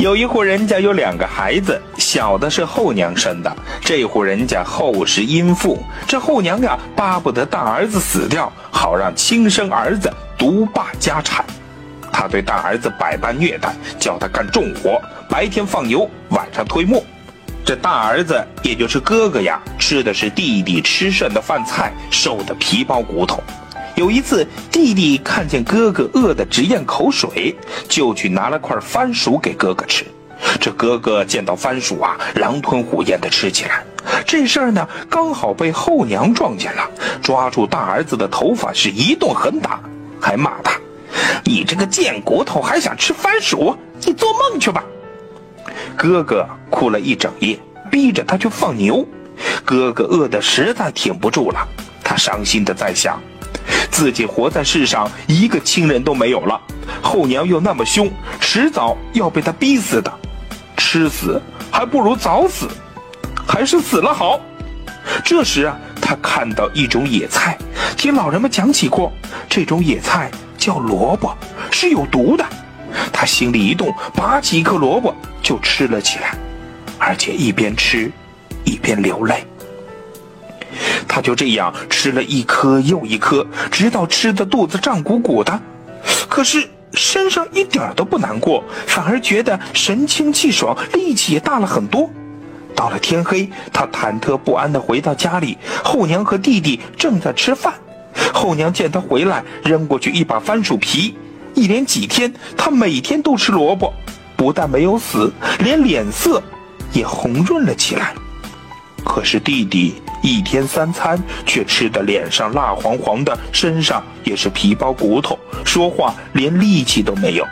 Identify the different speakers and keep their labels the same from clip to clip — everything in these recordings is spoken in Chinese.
Speaker 1: 有一户人家有两个孩子，小的是后娘生的。这户人家后是殷富，这后娘呀巴不得大儿子死掉，好让亲生儿子独霸家产。他对大儿子百般虐待，叫他干重活，白天放牛，晚上推磨。这大儿子也就是哥哥呀，吃的是弟弟吃剩的饭菜，瘦的皮包骨头。有一次，弟弟看见哥哥饿得直咽口水，就去拿了块番薯给哥哥吃。这哥哥见到番薯啊，狼吞虎咽地吃起来。这事儿呢，刚好被后娘撞见了，抓住大儿子的头发是一顿狠打，还骂他：“你这个贱骨头，还想吃番薯？你做梦去吧！”哥哥哭了一整夜，逼着他去放牛。哥哥饿得实在挺不住了，他伤心的在想。自己活在世上，一个亲人都没有了，后娘又那么凶，迟早要被他逼死的，吃死还不如早死，还是死了好。这时啊，他看到一种野菜，听老人们讲起过，这种野菜叫萝卜，是有毒的。他心里一动，拔起一颗萝卜就吃了起来，而且一边吃，一边流泪。他就这样吃了一颗又一颗，直到吃的肚子胀鼓鼓的，可是身上一点都不难过，反而觉得神清气爽，力气也大了很多。到了天黑，他忐忑不安地回到家里，后娘和弟弟正在吃饭。后娘见他回来，扔过去一把番薯皮。一连几天，他每天都吃萝卜，不但没有死，连脸色也红润了起来。可是弟弟。一天三餐却吃得脸上蜡黄黄的，身上也是皮包骨头，说话连力气都没有。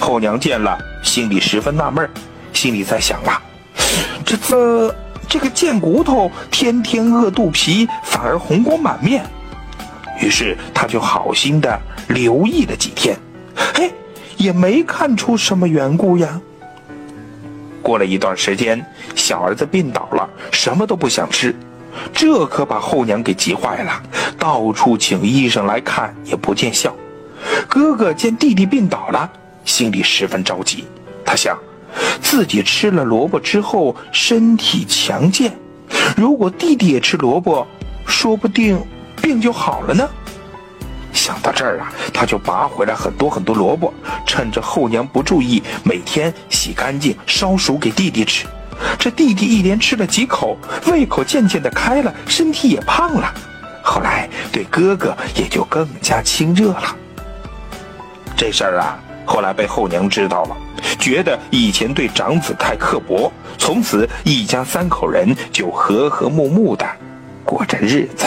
Speaker 1: 后娘见了，心里十分纳闷心里在想啊，这这这个贱骨头天天饿肚皮，反而红光满面。于是他就好心的留意了几天，嘿，也没看出什么缘故呀。过了一段时间，小儿子病倒了，什么都不想吃。这可把后娘给急坏了，到处请医生来看也不见效。哥哥见弟弟病倒了，心里十分着急。他想，自己吃了萝卜之后身体强健，如果弟弟也吃萝卜，说不定病就好了呢。想到这儿啊，他就拔回来很多很多萝卜，趁着后娘不注意，每天洗干净烧熟给弟弟吃。这弟弟一连吃了几口，胃口渐渐的开了，身体也胖了。后来对哥哥也就更加亲热了。这事儿啊，后来被后娘知道了，觉得以前对长子太刻薄，从此一家三口人就和和睦睦的过着日子。